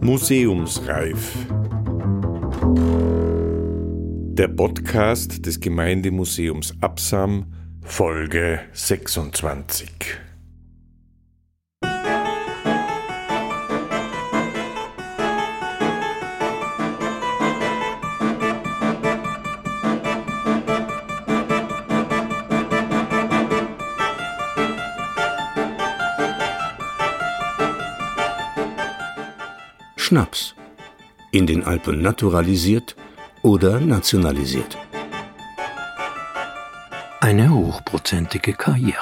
Museumsreif. Der Podcast des Gemeindemuseums Absam, Folge 26. Schnaps. In den Alpen naturalisiert oder nationalisiert. Eine hochprozentige Karriere.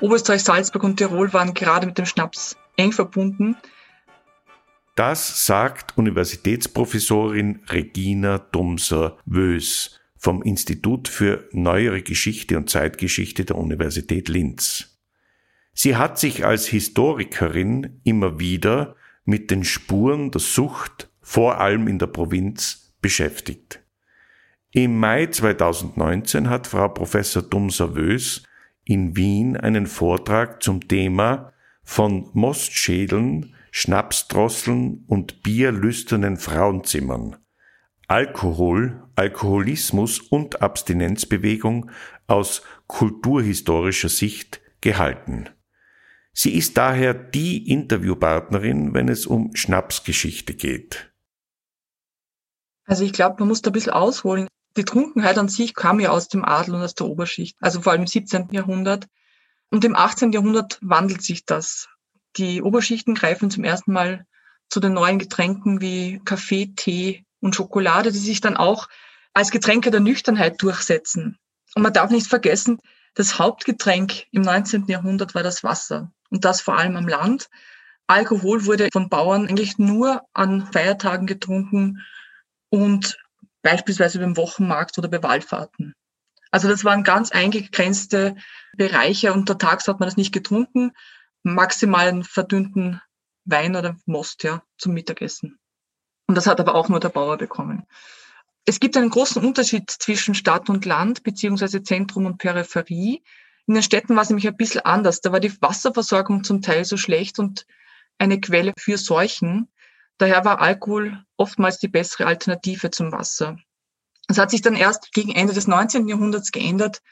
Oberösterreich, Salzburg und Tirol waren gerade mit dem Schnaps eng verbunden. Das sagt Universitätsprofessorin Regina Dumser-Wös vom Institut für Neuere Geschichte und Zeitgeschichte der Universität Linz. Sie hat sich als Historikerin immer wieder mit den Spuren der Sucht, vor allem in der Provinz, beschäftigt. Im Mai 2019 hat Frau Professor Dumser-Wös in Wien einen Vortrag zum Thema von Mostschädeln Schnapsdrosseln und bierlüsternen Frauenzimmern, Alkohol, Alkoholismus und Abstinenzbewegung aus kulturhistorischer Sicht gehalten. Sie ist daher die Interviewpartnerin, wenn es um Schnapsgeschichte geht. Also ich glaube, man muss da ein bisschen ausholen. Die Trunkenheit an sich kam ja aus dem Adel und aus der Oberschicht, also vor allem im 17. Jahrhundert. Und im 18. Jahrhundert wandelt sich das. Die Oberschichten greifen zum ersten Mal zu den neuen Getränken wie Kaffee, Tee und Schokolade, die sich dann auch als Getränke der Nüchternheit durchsetzen. Und man darf nicht vergessen, das Hauptgetränk im 19. Jahrhundert war das Wasser. Und das vor allem am Land. Alkohol wurde von Bauern eigentlich nur an Feiertagen getrunken und beispielsweise beim Wochenmarkt oder bei Wallfahrten. Also das waren ganz eingegrenzte Bereiche. Untertags hat man das nicht getrunken maximalen verdünnten Wein oder Most ja, zum Mittagessen. Und das hat aber auch nur der Bauer bekommen. Es gibt einen großen Unterschied zwischen Stadt und Land, beziehungsweise Zentrum und Peripherie. In den Städten war es nämlich ein bisschen anders. Da war die Wasserversorgung zum Teil so schlecht und eine Quelle für Seuchen. Daher war Alkohol oftmals die bessere Alternative zum Wasser. Es hat sich dann erst gegen Ende des 19. Jahrhunderts geändert,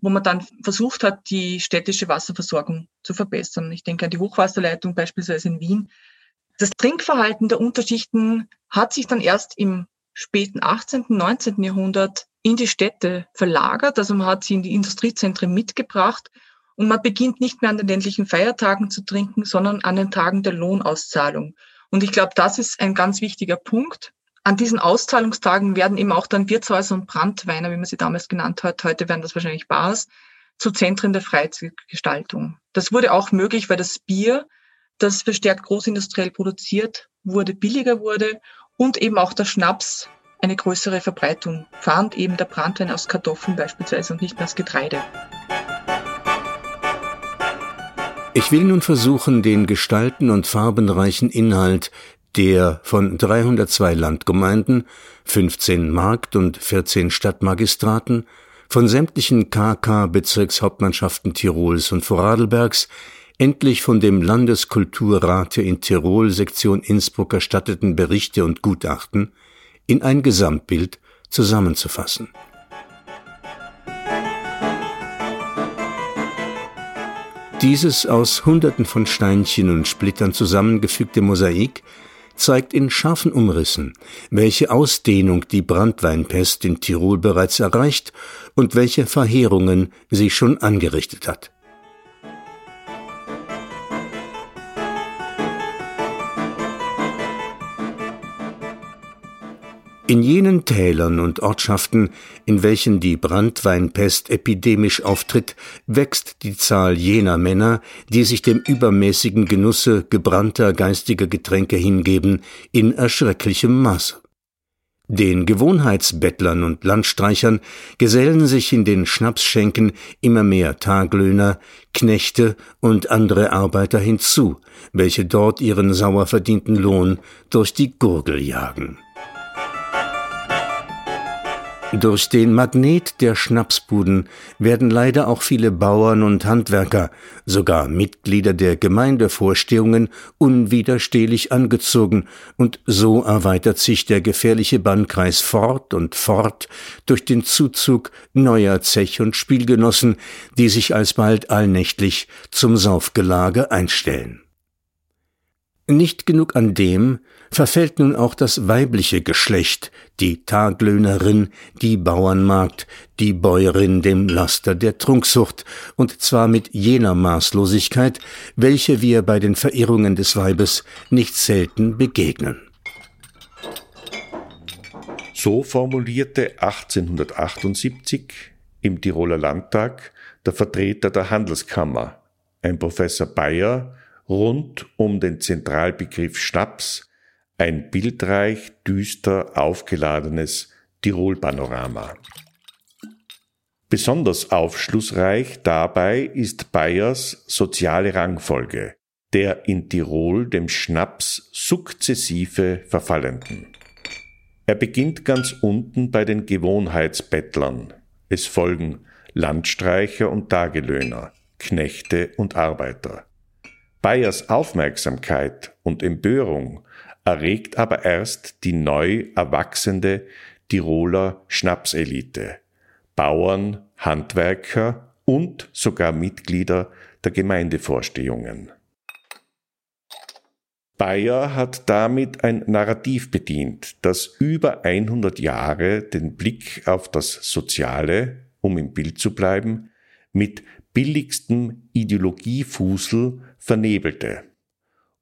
wo man dann versucht hat, die städtische Wasserversorgung zu verbessern. Ich denke an die Hochwasserleitung beispielsweise in Wien. Das Trinkverhalten der Unterschichten hat sich dann erst im späten 18., 19. Jahrhundert in die Städte verlagert. Also man hat sie in die Industriezentren mitgebracht und man beginnt nicht mehr an den ländlichen Feiertagen zu trinken, sondern an den Tagen der Lohnauszahlung. Und ich glaube, das ist ein ganz wichtiger Punkt, an diesen Auszahlungstagen werden eben auch dann Wirtshäuser und Brandweiner, wie man sie damals genannt hat, heute werden das wahrscheinlich Bars, zu Zentren der Freizeitgestaltung. Das wurde auch möglich, weil das Bier, das verstärkt großindustriell produziert wurde, billiger wurde und eben auch der Schnaps eine größere Verbreitung fand, eben der Brandwein aus Kartoffeln beispielsweise und nicht mehr aus Getreide. Ich will nun versuchen, den gestalten- und farbenreichen Inhalt der von 302 Landgemeinden, 15 Markt- und 14 Stadtmagistraten, von sämtlichen KK-Bezirkshauptmannschaften Tirols und Vorarlbergs, endlich von dem Landeskulturrate in Tirol Sektion Innsbruck erstatteten Berichte und Gutachten in ein Gesamtbild zusammenzufassen. Dieses aus Hunderten von Steinchen und Splittern zusammengefügte Mosaik zeigt in scharfen Umrissen, welche Ausdehnung die Brandweinpest in Tirol bereits erreicht und welche Verheerungen sie schon angerichtet hat. In jenen Tälern und Ortschaften, in welchen die Brandweinpest epidemisch auftritt, wächst die Zahl jener Männer, die sich dem übermäßigen Genusse gebrannter geistiger Getränke hingeben, in erschrecklichem Maße. Den Gewohnheitsbettlern und Landstreichern gesellen sich in den Schnapsschenken immer mehr Taglöhner, Knechte und andere Arbeiter hinzu, welche dort ihren sauer verdienten Lohn durch die Gurgel jagen. Durch den Magnet der Schnapsbuden werden leider auch viele Bauern und Handwerker, sogar Mitglieder der Gemeindevorstehungen, unwiderstehlich angezogen, und so erweitert sich der gefährliche Bannkreis fort und fort durch den Zuzug neuer Zech- und Spielgenossen, die sich alsbald allnächtlich zum Saufgelage einstellen. Nicht genug an dem, verfällt nun auch das weibliche Geschlecht, die Taglöhnerin, die Bauernmagd, die Bäuerin dem Laster der Trunksucht, und zwar mit jener Maßlosigkeit, welche wir bei den Verirrungen des Weibes nicht selten begegnen. So formulierte 1878 im Tiroler Landtag der Vertreter der Handelskammer, ein Professor Bayer, rund um den Zentralbegriff Schnaps ein bildreich, düster aufgeladenes Tirol-Panorama. Besonders aufschlussreich dabei ist Bayers soziale Rangfolge, der in Tirol dem Schnaps sukzessive verfallenden. Er beginnt ganz unten bei den Gewohnheitsbettlern. Es folgen Landstreicher und Tagelöhner, Knechte und Arbeiter. Bayers Aufmerksamkeit und Empörung erregt aber erst die neu erwachsende Tiroler Schnapselite, Bauern, Handwerker und sogar Mitglieder der Gemeindevorstehungen. Bayer hat damit ein Narrativ bedient, das über 100 Jahre den Blick auf das Soziale, um im Bild zu bleiben, mit billigstem Ideologiefusel vernebelte.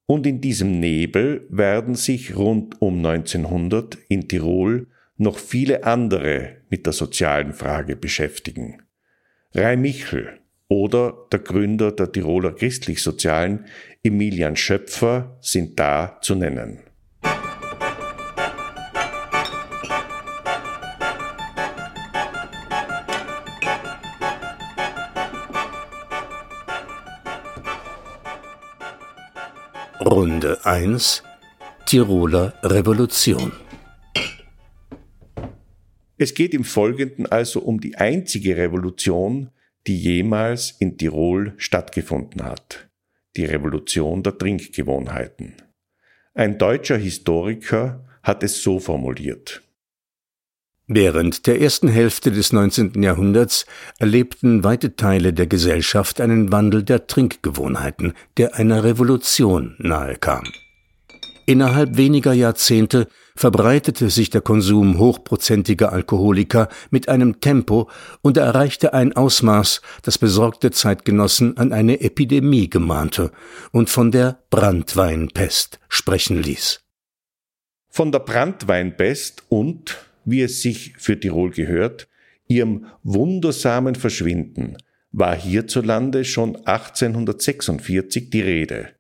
Und in diesem Nebel werden sich rund um 1900 in Tirol noch viele andere mit der sozialen Frage beschäftigen. Rai Michel oder der Gründer der Tiroler Christlich-Sozialen Emilian Schöpfer sind da zu nennen. Runde 1 Tiroler Revolution Es geht im Folgenden also um die einzige Revolution, die jemals in Tirol stattgefunden hat, die Revolution der Trinkgewohnheiten. Ein deutscher Historiker hat es so formuliert. Während der ersten Hälfte des 19. Jahrhunderts erlebten weite Teile der Gesellschaft einen Wandel der Trinkgewohnheiten, der einer Revolution nahe kam. Innerhalb weniger Jahrzehnte verbreitete sich der Konsum hochprozentiger Alkoholika mit einem Tempo und erreichte ein Ausmaß, das besorgte Zeitgenossen an eine Epidemie gemahnte und von der Brandweinpest sprechen ließ. Von der Brandweinpest und wie es sich für Tirol gehört, ihrem wundersamen Verschwinden war hierzulande schon 1846 die Rede,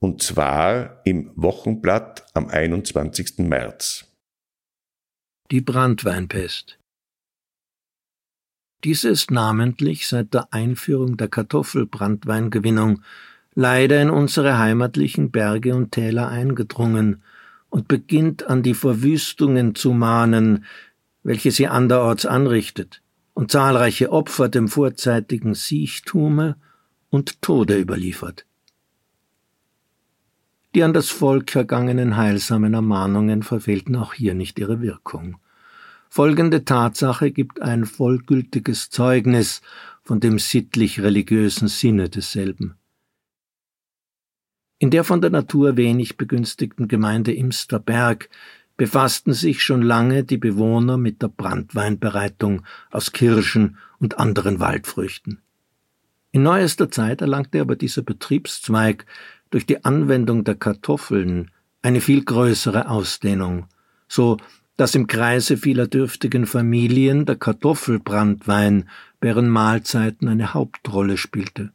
und zwar im Wochenblatt am 21. März. Die Brandweinpest. Diese ist namentlich seit der Einführung der Kartoffelbrandweingewinnung leider in unsere heimatlichen Berge und Täler eingedrungen und beginnt an die Verwüstungen zu mahnen, welche sie anderorts anrichtet und zahlreiche Opfer dem vorzeitigen Siechtume und Tode überliefert. Die an das Volk ergangenen heilsamen Ermahnungen verfehlten auch hier nicht ihre Wirkung. Folgende Tatsache gibt ein vollgültiges Zeugnis von dem sittlich-religiösen Sinne desselben. In der von der Natur wenig begünstigten Gemeinde Imsterberg befassten sich schon lange die Bewohner mit der Brandweinbereitung aus Kirschen und anderen Waldfrüchten. In neuester Zeit erlangte aber dieser Betriebszweig durch die Anwendung der Kartoffeln eine viel größere Ausdehnung, so dass im Kreise vieler dürftigen Familien der Kartoffelbrandwein während Mahlzeiten eine Hauptrolle spielte.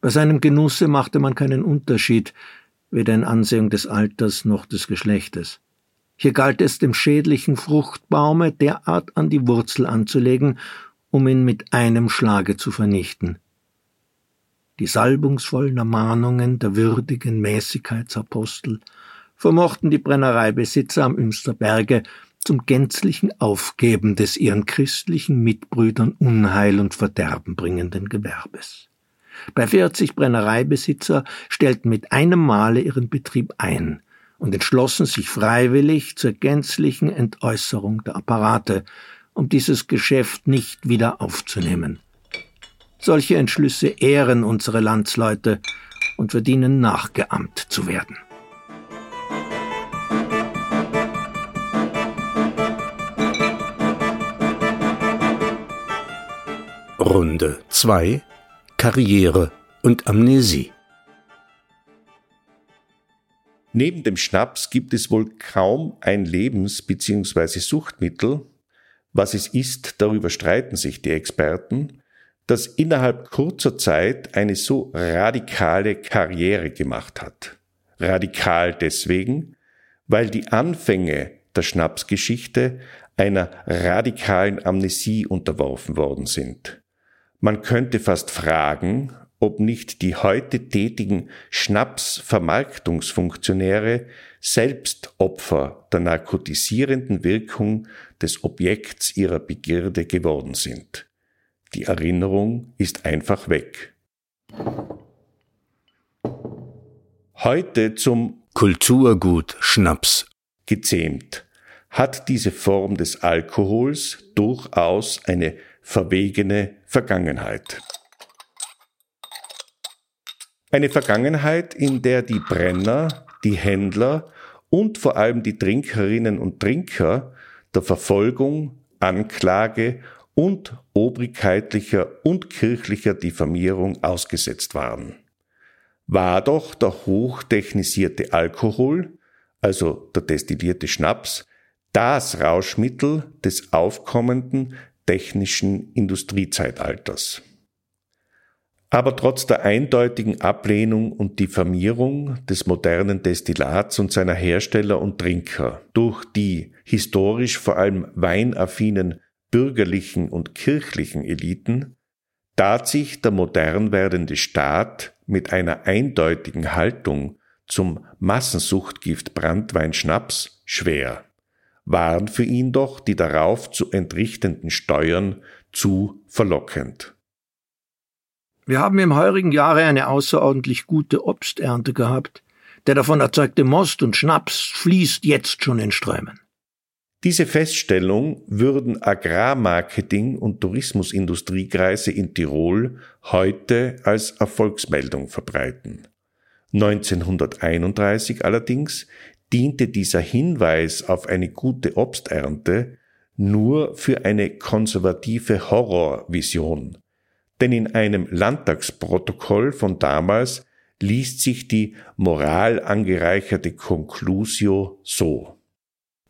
Bei seinem Genusse machte man keinen Unterschied, weder in Ansehung des Alters noch des Geschlechtes. Hier galt es dem schädlichen Fruchtbaume derart an die Wurzel anzulegen, um ihn mit einem Schlage zu vernichten. Die salbungsvollen Ermahnungen der würdigen Mäßigkeitsapostel vermochten die Brennereibesitzer am Ümsterberge zum gänzlichen Aufgeben des ihren christlichen Mitbrüdern Unheil und Verderben bringenden Gewerbes. Bei 40 Brennereibesitzer stellten mit einem Male ihren Betrieb ein, und entschlossen sich freiwillig zur gänzlichen Entäußerung der Apparate, um dieses Geschäft nicht wieder aufzunehmen. Solche Entschlüsse ehren unsere Landsleute und verdienen nachgeahmt zu werden. Runde 2 Karriere und Amnesie Neben dem Schnaps gibt es wohl kaum ein Lebens- bzw. Suchtmittel, was es ist, darüber streiten sich die Experten, das innerhalb kurzer Zeit eine so radikale Karriere gemacht hat. Radikal deswegen, weil die Anfänge der Schnapsgeschichte einer radikalen Amnesie unterworfen worden sind. Man könnte fast fragen, ob nicht die heute tätigen Schnapsvermarktungsfunktionäre selbst Opfer der narkotisierenden Wirkung des Objekts ihrer Begierde geworden sind. Die Erinnerung ist einfach weg. Heute zum Kulturgut Schnaps gezähmt hat diese Form des Alkohols durchaus eine verwegene Vergangenheit. Eine Vergangenheit, in der die Brenner, die Händler und vor allem die Trinkerinnen und Trinker der Verfolgung, Anklage und obrigkeitlicher und kirchlicher Diffamierung ausgesetzt waren. War doch der hochtechnisierte Alkohol, also der destillierte Schnaps, das Rauschmittel des aufkommenden technischen Industriezeitalters. Aber trotz der eindeutigen Ablehnung und Diffamierung des modernen Destillats und seiner Hersteller und Trinker durch die historisch vor allem weinaffinen bürgerlichen und kirchlichen Eliten, tat sich der modern werdende Staat mit einer eindeutigen Haltung zum Massensuchtgift Brandwein Schnaps schwer, waren für ihn doch die darauf zu entrichtenden Steuern zu verlockend. Wir haben im heurigen Jahre eine außerordentlich gute Obsternte gehabt. Der davon erzeugte Most und Schnaps fließt jetzt schon in Strömen. Diese Feststellung würden Agrarmarketing- und Tourismusindustriekreise in Tirol heute als Erfolgsmeldung verbreiten. 1931 allerdings diente dieser Hinweis auf eine gute Obsternte nur für eine konservative Horrorvision, denn in einem Landtagsprotokoll von damals liest sich die moralangereicherte Conclusio so.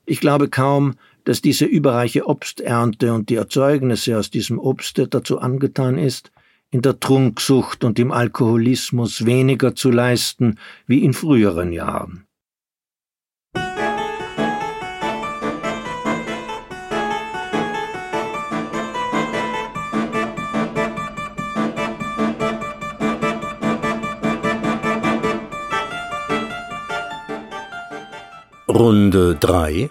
Ich glaube kaum, dass diese überreiche Obsternte und die Erzeugnisse aus diesem Obste dazu angetan ist, in der Trunksucht und im Alkoholismus weniger zu leisten wie in früheren Jahren. Runde 3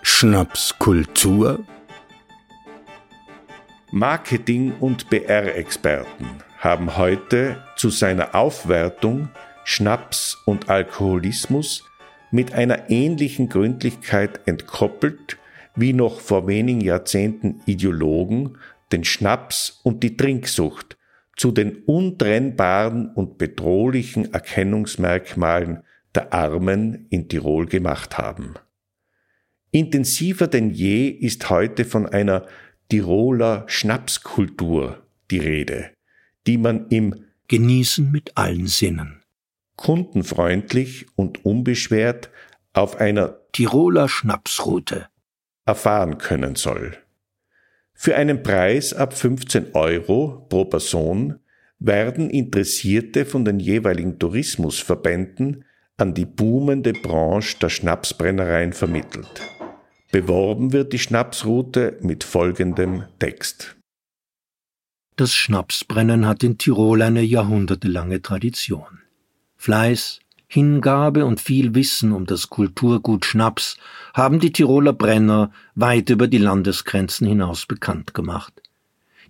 Schnapskultur. Marketing- und BR-Experten haben heute zu seiner Aufwertung Schnaps und Alkoholismus mit einer ähnlichen Gründlichkeit entkoppelt wie noch vor wenigen Jahrzehnten Ideologen den Schnaps und die Trinksucht zu den untrennbaren und bedrohlichen Erkennungsmerkmalen der Armen in Tirol gemacht haben. Intensiver denn je ist heute von einer Tiroler Schnapskultur die Rede, die man im Genießen mit allen Sinnen kundenfreundlich und unbeschwert auf einer Tiroler Schnapsroute erfahren können soll. Für einen Preis ab 15 Euro pro Person werden Interessierte von den jeweiligen Tourismusverbänden an die boomende Branche der Schnapsbrennereien vermittelt. Beworben wird die Schnapsroute mit folgendem Text. Das Schnapsbrennen hat in Tirol eine jahrhundertelange Tradition. Fleiß, Hingabe und viel Wissen um das Kulturgut Schnaps haben die Tiroler Brenner weit über die Landesgrenzen hinaus bekannt gemacht.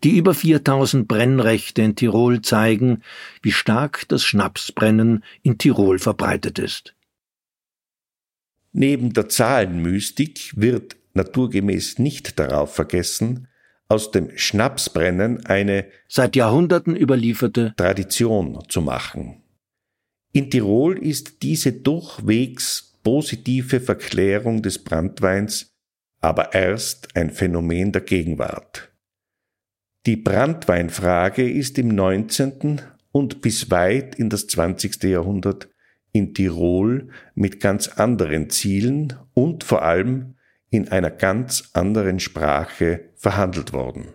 Die über 4000 Brennrechte in Tirol zeigen, wie stark das Schnapsbrennen in Tirol verbreitet ist. Neben der Zahlenmystik wird naturgemäß nicht darauf vergessen, aus dem Schnapsbrennen eine seit Jahrhunderten überlieferte Tradition zu machen. In Tirol ist diese durchwegs positive Verklärung des Brandweins aber erst ein Phänomen der Gegenwart. Die Brandweinfrage ist im 19. und bis weit in das 20. Jahrhundert in Tirol mit ganz anderen Zielen und vor allem in einer ganz anderen Sprache verhandelt worden.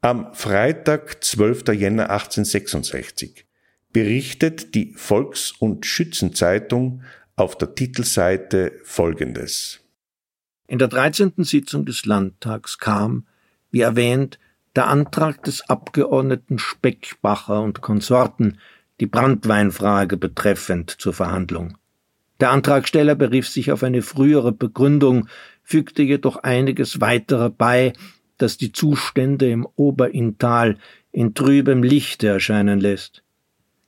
Am Freitag, 12. Jänner 1866, berichtet die Volks- und Schützenzeitung auf der Titelseite Folgendes. In der 13. Sitzung des Landtags kam, wie erwähnt, der Antrag des Abgeordneten Speckbacher und Konsorten, die Brandweinfrage betreffend, zur Verhandlung. Der Antragsteller berief sich auf eine frühere Begründung, fügte jedoch einiges weiterer bei, das die Zustände im Oberinntal in trübem Lichte erscheinen lässt.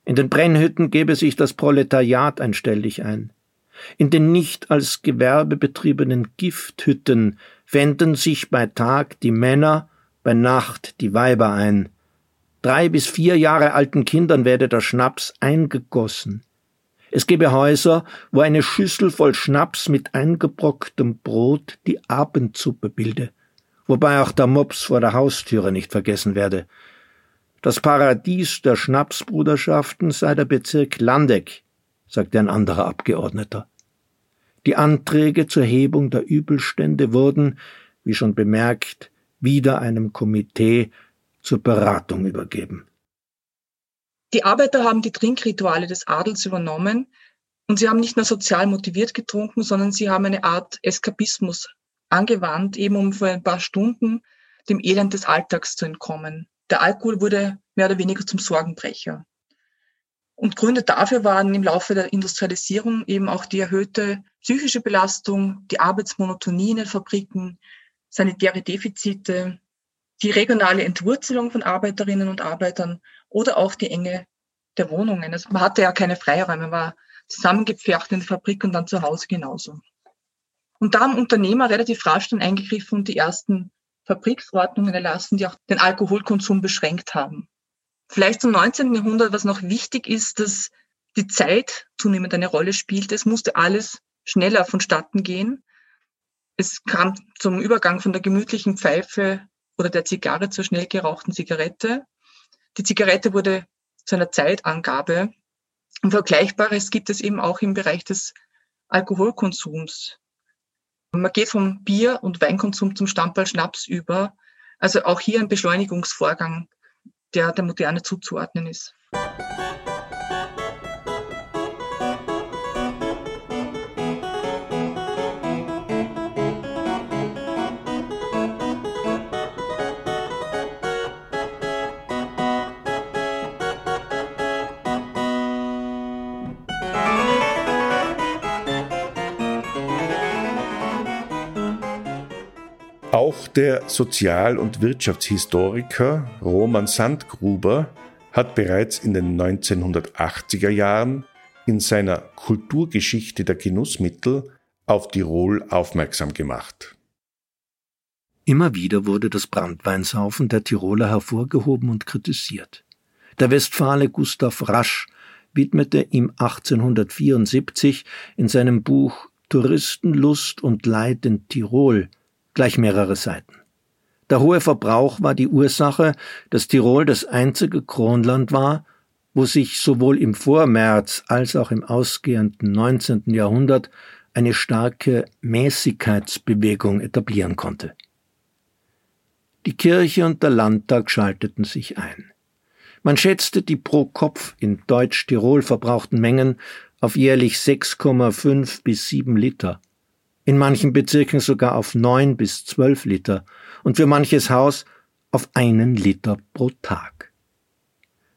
In den Brennhütten gebe sich das Proletariat einstellig ein. In den nicht als Gewerbe betriebenen Gifthütten fänden sich bei Tag die Männer, bei Nacht die Weiber ein. Drei bis vier Jahre alten Kindern werde der Schnaps eingegossen. Es gebe Häuser, wo eine Schüssel voll Schnaps mit eingebrocktem Brot die Abendsuppe bilde wobei auch der Mops vor der Haustüre nicht vergessen werde. Das Paradies der Schnapsbruderschaften sei der Bezirk Landeck, sagte ein anderer Abgeordneter. Die Anträge zur Hebung der Übelstände wurden, wie schon bemerkt, wieder einem Komitee zur Beratung übergeben. Die Arbeiter haben die Trinkrituale des Adels übernommen und sie haben nicht nur sozial motiviert getrunken, sondern sie haben eine Art Eskapismus angewandt, eben um für ein paar Stunden dem Elend des Alltags zu entkommen. Der Alkohol wurde mehr oder weniger zum Sorgenbrecher. Und Gründe dafür waren im Laufe der Industrialisierung eben auch die erhöhte psychische Belastung, die Arbeitsmonotonie in den Fabriken, sanitäre Defizite, die regionale Entwurzelung von Arbeiterinnen und Arbeitern oder auch die Enge der Wohnungen. Also man hatte ja keine Freiräume, man war zusammengepfercht in der Fabrik und dann zu Hause genauso. Und da haben Unternehmer relativ rasch dann eingegriffen und die ersten Fabriksordnungen erlassen, die auch den Alkoholkonsum beschränkt haben. Vielleicht zum 19. Jahrhundert, was noch wichtig ist, dass die Zeit zunehmend eine Rolle spielt. Es musste alles schneller vonstatten gehen. Es kam zum Übergang von der gemütlichen Pfeife oder der Zigarre zur schnell gerauchten Zigarette. Die Zigarette wurde zu einer Zeitangabe. Und Vergleichbares gibt es eben auch im Bereich des Alkoholkonsums. Man geht vom Bier- und Weinkonsum zum Stammball Schnaps über. Also auch hier ein Beschleunigungsvorgang, der der Moderne zuzuordnen ist. Auch der Sozial- und Wirtschaftshistoriker Roman Sandgruber hat bereits in den 1980er Jahren in seiner Kulturgeschichte der Genussmittel auf Tirol aufmerksam gemacht. Immer wieder wurde das Brandweinsaufen der Tiroler hervorgehoben und kritisiert. Der Westfale Gustav Rasch widmete ihm 1874 in seinem Buch Touristenlust und Leid in Tirol gleich mehrere Seiten. Der hohe Verbrauch war die Ursache, dass Tirol das einzige Kronland war, wo sich sowohl im Vormärz als auch im ausgehenden 19. Jahrhundert eine starke Mäßigkeitsbewegung etablieren konnte. Die Kirche und der Landtag schalteten sich ein. Man schätzte die pro Kopf in Deutsch-Tirol verbrauchten Mengen auf jährlich 6,5 bis 7 Liter, in manchen Bezirken sogar auf 9 bis 12 Liter und für manches Haus auf einen Liter pro Tag.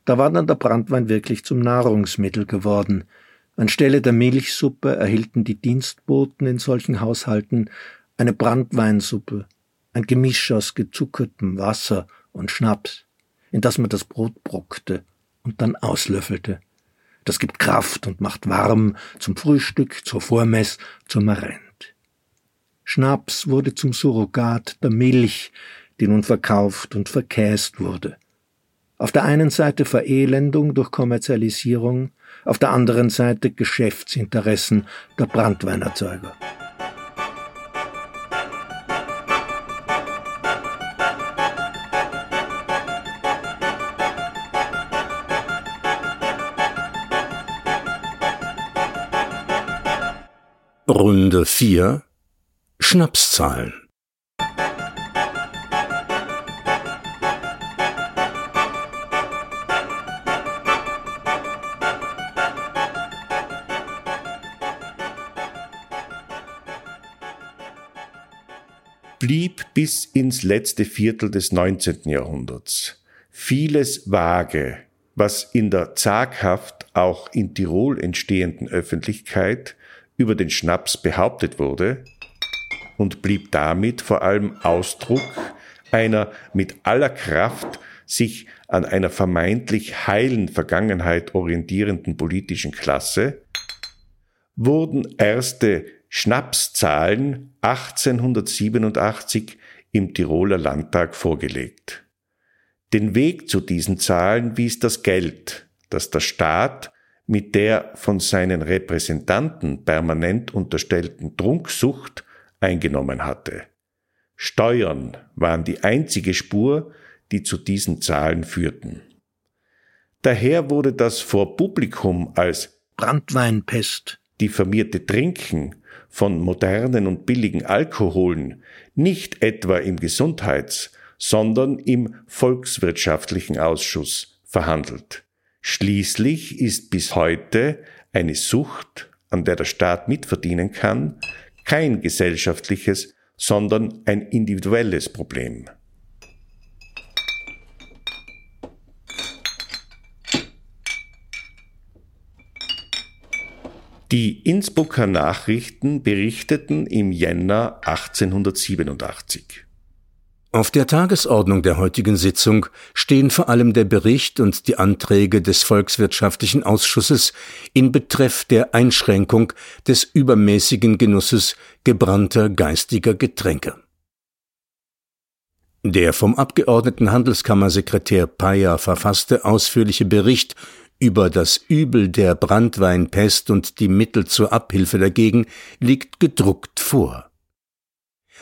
Da war dann der Brandwein wirklich zum Nahrungsmittel geworden. Anstelle der Milchsuppe erhielten die Dienstboten in solchen Haushalten eine Brandweinsuppe, ein Gemisch aus gezuckertem Wasser und Schnaps, in das man das Brot brockte und dann auslöffelte. Das gibt Kraft und macht warm zum Frühstück, zur Vormess, zum Marent. Schnaps wurde zum Surrogat der Milch, die nun verkauft und verkäst wurde. Auf der einen Seite Verelendung durch Kommerzialisierung, auf der anderen Seite Geschäftsinteressen der Brandweinerzeuger. Runde 4 Schnapszahlen blieb bis ins letzte Viertel des 19. Jahrhunderts vieles vage, was in der zaghaft auch in Tirol entstehenden Öffentlichkeit über den Schnaps behauptet wurde und blieb damit vor allem Ausdruck einer mit aller Kraft sich an einer vermeintlich heilen Vergangenheit orientierenden politischen Klasse, wurden erste Schnapszahlen 1887 im Tiroler Landtag vorgelegt. Den Weg zu diesen Zahlen wies das Geld, das der Staat mit der von seinen Repräsentanten permanent unterstellten Trunksucht eingenommen hatte. Steuern waren die einzige Spur, die zu diesen Zahlen führten. Daher wurde das vor Publikum als Brandweinpest diffamierte Trinken von modernen und billigen Alkoholen nicht etwa im Gesundheits-, sondern im Volkswirtschaftlichen Ausschuss verhandelt. Schließlich ist bis heute eine Sucht, an der der Staat mitverdienen kann, kein gesellschaftliches, sondern ein individuelles Problem. Die Innsbrucker Nachrichten berichteten im Jänner 1887. Auf der Tagesordnung der heutigen Sitzung stehen vor allem der Bericht und die Anträge des Volkswirtschaftlichen Ausschusses in Betreff der Einschränkung des übermäßigen Genusses gebrannter geistiger Getränke. Der vom Abgeordneten Handelskammersekretär Payer verfasste ausführliche Bericht über das Übel der Brandweinpest und die Mittel zur Abhilfe dagegen liegt gedruckt vor.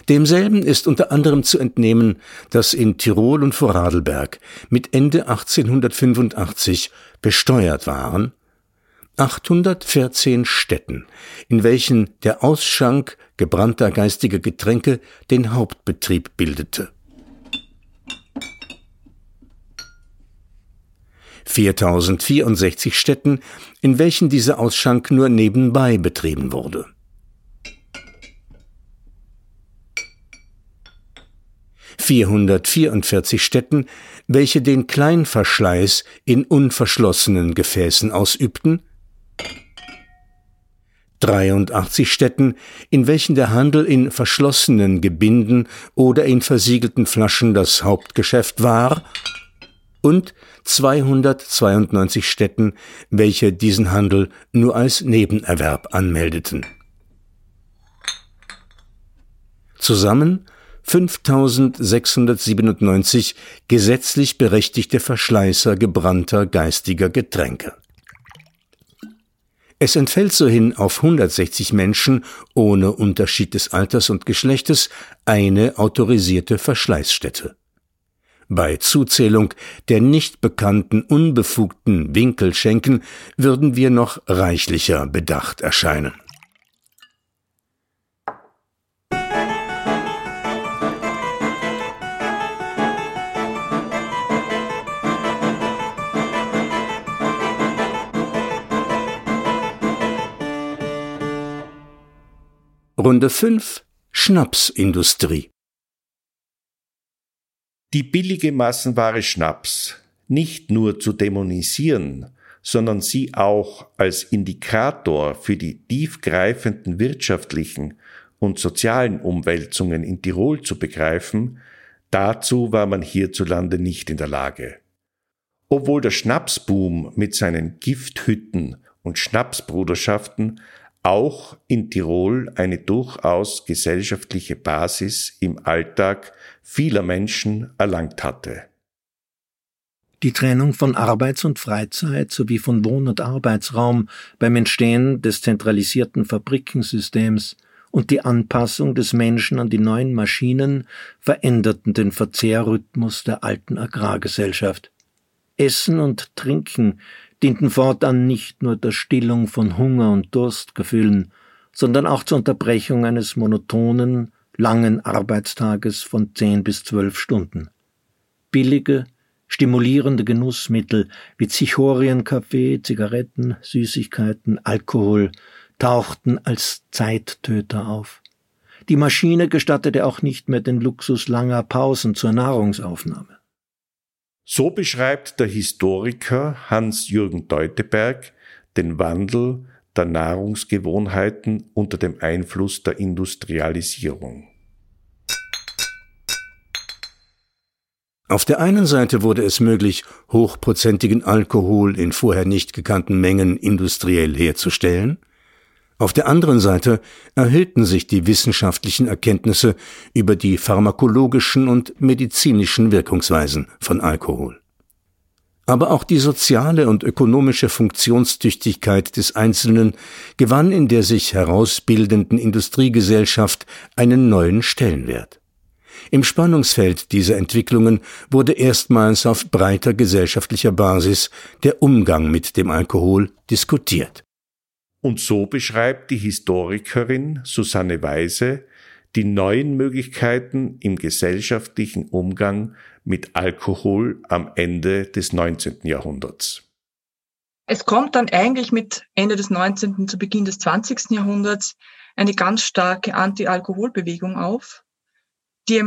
Demselben ist unter anderem zu entnehmen, dass in Tirol und Vorarlberg mit Ende 1885 besteuert waren 814 Städten, in welchen der Ausschank gebrannter geistiger Getränke den Hauptbetrieb bildete. 4064 Städten, in welchen dieser Ausschank nur nebenbei betrieben wurde. 444 Städten, welche den Kleinverschleiß in unverschlossenen Gefäßen ausübten, 83 Städten, in welchen der Handel in verschlossenen Gebinden oder in versiegelten Flaschen das Hauptgeschäft war, und 292 Städten, welche diesen Handel nur als Nebenerwerb anmeldeten. Zusammen 5697 gesetzlich berechtigte Verschleißer gebrannter geistiger Getränke. Es entfällt sohin auf 160 Menschen ohne Unterschied des Alters und Geschlechtes eine autorisierte Verschleißstätte. Bei Zuzählung der nicht bekannten unbefugten Winkelschenken würden wir noch reichlicher bedacht erscheinen. Runde 5 Schnapsindustrie Die billige Massenware Schnaps nicht nur zu dämonisieren, sondern sie auch als Indikator für die tiefgreifenden wirtschaftlichen und sozialen Umwälzungen in Tirol zu begreifen, dazu war man hierzulande nicht in der Lage. Obwohl der Schnapsboom mit seinen Gifthütten und Schnapsbruderschaften auch in Tirol eine durchaus gesellschaftliche Basis im Alltag vieler Menschen erlangt hatte. Die Trennung von Arbeits- und Freizeit sowie von Wohn- und Arbeitsraum beim Entstehen des zentralisierten Fabrikensystems und die Anpassung des Menschen an die neuen Maschinen veränderten den Verzehrrhythmus der alten Agrargesellschaft. Essen und Trinken dienten fortan nicht nur der Stillung von Hunger und Durstgefühlen, sondern auch zur Unterbrechung eines monotonen, langen Arbeitstages von zehn bis zwölf Stunden. Billige, stimulierende Genussmittel wie Zichorienkaffee, Zigaretten, Süßigkeiten, Alkohol tauchten als Zeittöter auf. Die Maschine gestattete auch nicht mehr den Luxus langer Pausen zur Nahrungsaufnahme. So beschreibt der Historiker Hans-Jürgen Deuteberg den Wandel der Nahrungsgewohnheiten unter dem Einfluss der Industrialisierung. Auf der einen Seite wurde es möglich, hochprozentigen Alkohol in vorher nicht gekannten Mengen industriell herzustellen, auf der anderen Seite erhöhten sich die wissenschaftlichen Erkenntnisse über die pharmakologischen und medizinischen Wirkungsweisen von Alkohol. Aber auch die soziale und ökonomische Funktionstüchtigkeit des Einzelnen gewann in der sich herausbildenden Industriegesellschaft einen neuen Stellenwert. Im Spannungsfeld dieser Entwicklungen wurde erstmals auf breiter gesellschaftlicher Basis der Umgang mit dem Alkohol diskutiert. Und so beschreibt die Historikerin Susanne Weise die neuen Möglichkeiten im gesellschaftlichen Umgang mit Alkohol am Ende des 19. Jahrhunderts. Es kommt dann eigentlich mit Ende des 19. zu Beginn des 20. Jahrhunderts eine ganz starke Anti-Alkohol-Bewegung auf, die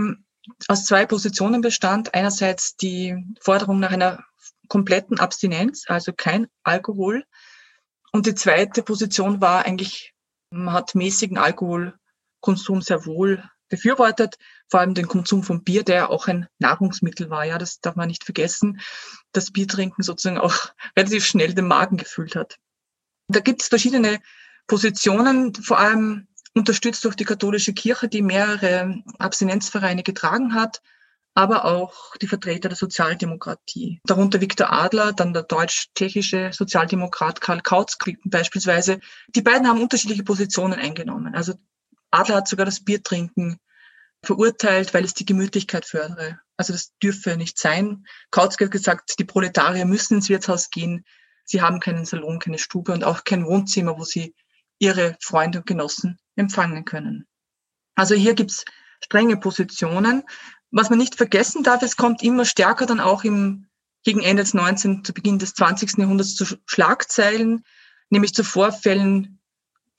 aus zwei Positionen bestand. Einerseits die Forderung nach einer kompletten Abstinenz, also kein Alkohol, und die zweite Position war eigentlich, man hat mäßigen Alkoholkonsum sehr wohl befürwortet, vor allem den Konsum von Bier, der auch ein Nahrungsmittel war. Ja, das darf man nicht vergessen, dass Biertrinken sozusagen auch relativ schnell den Magen gefüllt hat. Da gibt es verschiedene Positionen, vor allem unterstützt durch die katholische Kirche, die mehrere Abstinenzvereine getragen hat aber auch die Vertreter der Sozialdemokratie. Darunter Viktor Adler, dann der deutsch-tschechische Sozialdemokrat Karl Kautz beispielsweise. Die beiden haben unterschiedliche Positionen eingenommen. Also Adler hat sogar das Biertrinken verurteilt, weil es die Gemütlichkeit fördere. Also das dürfe nicht sein. Kautzke hat gesagt, die Proletarier müssen ins Wirtshaus gehen. Sie haben keinen Salon, keine Stube und auch kein Wohnzimmer, wo sie ihre Freunde und Genossen empfangen können. Also hier gibt's strenge Positionen. Was man nicht vergessen darf, es kommt immer stärker dann auch im, gegen Ende des 19., zu Beginn des 20. Jahrhunderts zu Schlagzeilen, nämlich zu Vorfällen,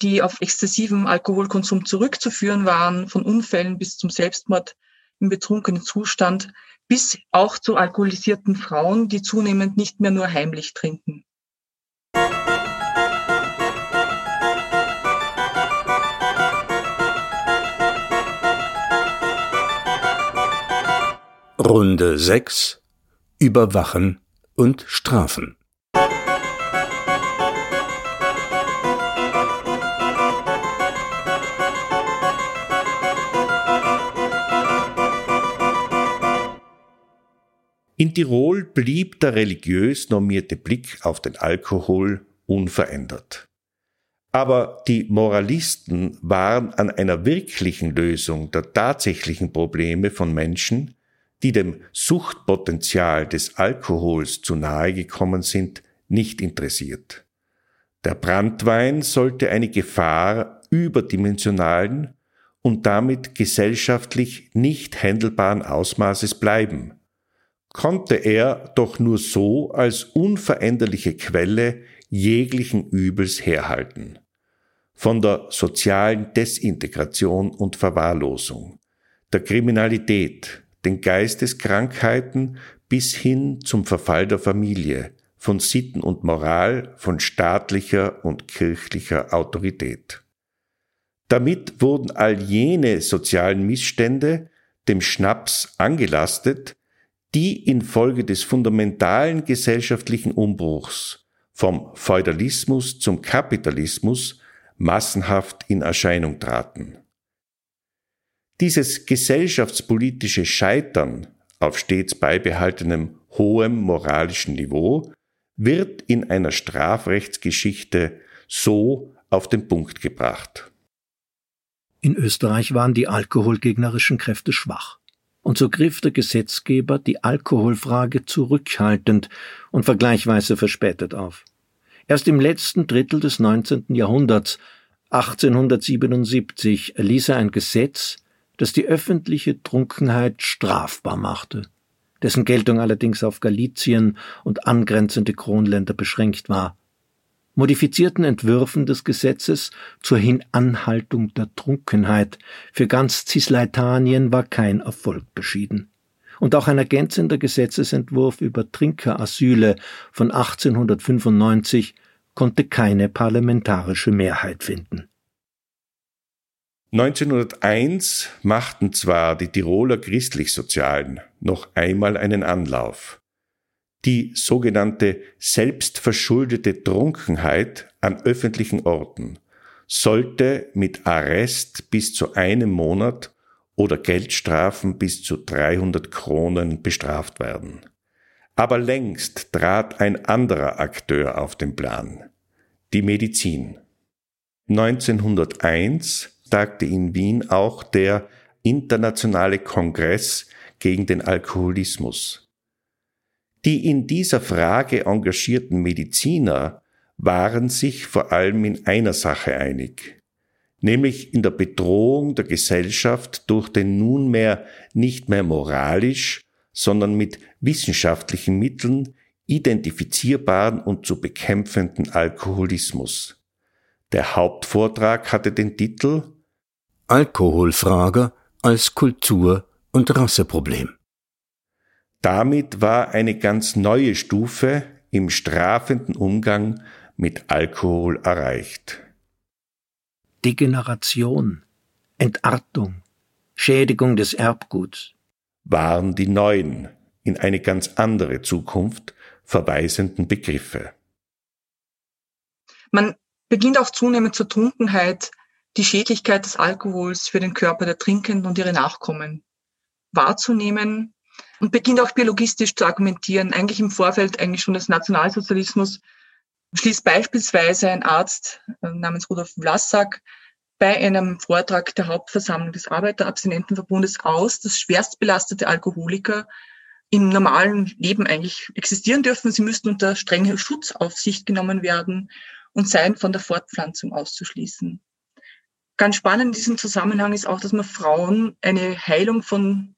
die auf exzessiven Alkoholkonsum zurückzuführen waren, von Unfällen bis zum Selbstmord im betrunkenen Zustand, bis auch zu alkoholisierten Frauen, die zunehmend nicht mehr nur heimlich trinken. Runde 6 Überwachen und Strafen. In Tirol blieb der religiös normierte Blick auf den Alkohol unverändert. Aber die Moralisten waren an einer wirklichen Lösung der tatsächlichen Probleme von Menschen, die dem Suchtpotenzial des Alkohols zu nahe gekommen sind, nicht interessiert. Der Brandwein sollte eine Gefahr überdimensionalen und damit gesellschaftlich nicht händelbaren Ausmaßes bleiben, konnte er doch nur so als unveränderliche Quelle jeglichen Übels herhalten. von der sozialen Desintegration und Verwahrlosung, der Kriminalität, den Geisteskrankheiten bis hin zum Verfall der Familie, von Sitten und Moral, von staatlicher und kirchlicher Autorität. Damit wurden all jene sozialen Missstände dem Schnaps angelastet, die infolge des fundamentalen gesellschaftlichen Umbruchs vom Feudalismus zum Kapitalismus massenhaft in Erscheinung traten. Dieses gesellschaftspolitische Scheitern auf stets beibehaltenem hohem moralischen Niveau wird in einer Strafrechtsgeschichte so auf den Punkt gebracht. In Österreich waren die alkoholgegnerischen Kräfte schwach. Und so griff der Gesetzgeber die Alkoholfrage zurückhaltend und vergleichsweise verspätet auf. Erst im letzten Drittel des 19. Jahrhunderts, 1877, erließ er ein Gesetz, das die öffentliche Trunkenheit strafbar machte, dessen Geltung allerdings auf Galizien und angrenzende Kronländer beschränkt war modifizierten Entwürfen des Gesetzes zur Hinanhaltung der Trunkenheit für ganz Cisleitanien war kein Erfolg beschieden. Und auch ein ergänzender Gesetzesentwurf über Trinkerasyle von 1895 konnte keine parlamentarische Mehrheit finden. 1901 machten zwar die Tiroler Christlichsozialen noch einmal einen Anlauf, die sogenannte selbstverschuldete Trunkenheit an öffentlichen Orten sollte mit Arrest bis zu einem Monat oder Geldstrafen bis zu 300 Kronen bestraft werden. Aber längst trat ein anderer Akteur auf den Plan, die Medizin. 1901 tagte in Wien auch der Internationale Kongress gegen den Alkoholismus. Die in dieser Frage engagierten Mediziner waren sich vor allem in einer Sache einig, nämlich in der Bedrohung der Gesellschaft durch den nunmehr nicht mehr moralisch, sondern mit wissenschaftlichen Mitteln identifizierbaren und zu bekämpfenden Alkoholismus. Der Hauptvortrag hatte den Titel Alkoholfrage als Kultur- und Rasseproblem. Damit war eine ganz neue Stufe im strafenden Umgang mit Alkohol erreicht. Degeneration, Entartung, Schädigung des Erbguts waren die neuen, in eine ganz andere Zukunft verweisenden Begriffe. Man beginnt auch zunehmend zur Trunkenheit die Schädlichkeit des Alkohols für den Körper der Trinkenden und ihre Nachkommen wahrzunehmen und beginnt auch biologistisch zu argumentieren, eigentlich im Vorfeld eigentlich schon des Nationalsozialismus, schließt beispielsweise ein Arzt äh, namens Rudolf Vlassack bei einem Vortrag der Hauptversammlung des Arbeiterabstinentenverbundes aus, dass schwerstbelastete Alkoholiker im normalen Leben eigentlich existieren dürfen. Sie müssten unter strenge Schutzaufsicht genommen werden und seien von der Fortpflanzung auszuschließen. Ganz spannend in diesem Zusammenhang ist auch, dass man Frauen eine Heilung von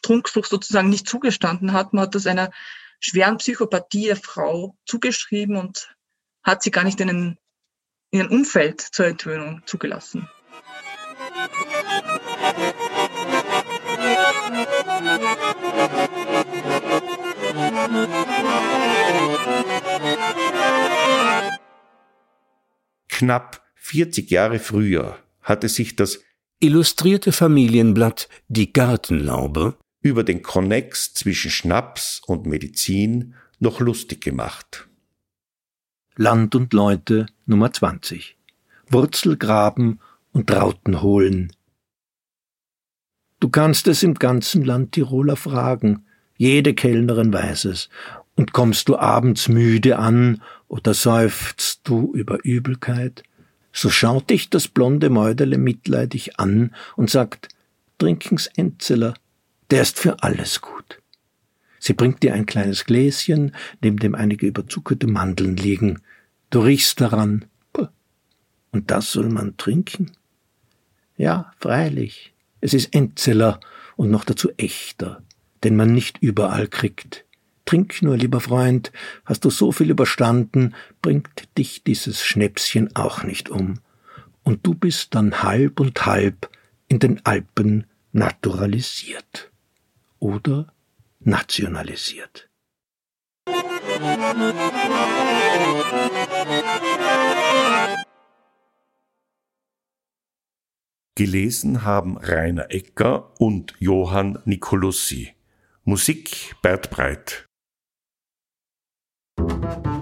Trunksucht sozusagen nicht zugestanden hat. Man hat das einer schweren Psychopathie der Frau zugeschrieben und hat sie gar nicht in ein, in ein Umfeld zur Entwöhnung zugelassen. Knapp 40 Jahre früher hatte sich das Illustrierte Familienblatt Die Gartenlaube über den Konnex zwischen Schnaps und Medizin noch lustig gemacht. Land und Leute Nummer 20. Wurzel graben und Rauten holen. Du kannst es im ganzen Land Tiroler fragen, jede Kellnerin weiß es, und kommst du abends müde an oder seufzt du über Übelkeit, so schaut dich das blonde Mäuderle mitleidig an und sagt, trinken's Enzeler, der ist für alles gut. Sie bringt dir ein kleines Gläschen, neben dem einige überzuckerte Mandeln liegen. Du riechst daran. Und das soll man trinken? Ja, freilich. Es ist Entzeller und noch dazu echter, den man nicht überall kriegt. Trink nur, lieber Freund, hast du so viel überstanden, bringt dich dieses Schnäpschen auch nicht um. und du bist dann halb und halb in den Alpen naturalisiert oder nationalisiert. Gelesen haben Rainer Ecker und Johann Nicolussi. Musik Bert Breit. Thank you.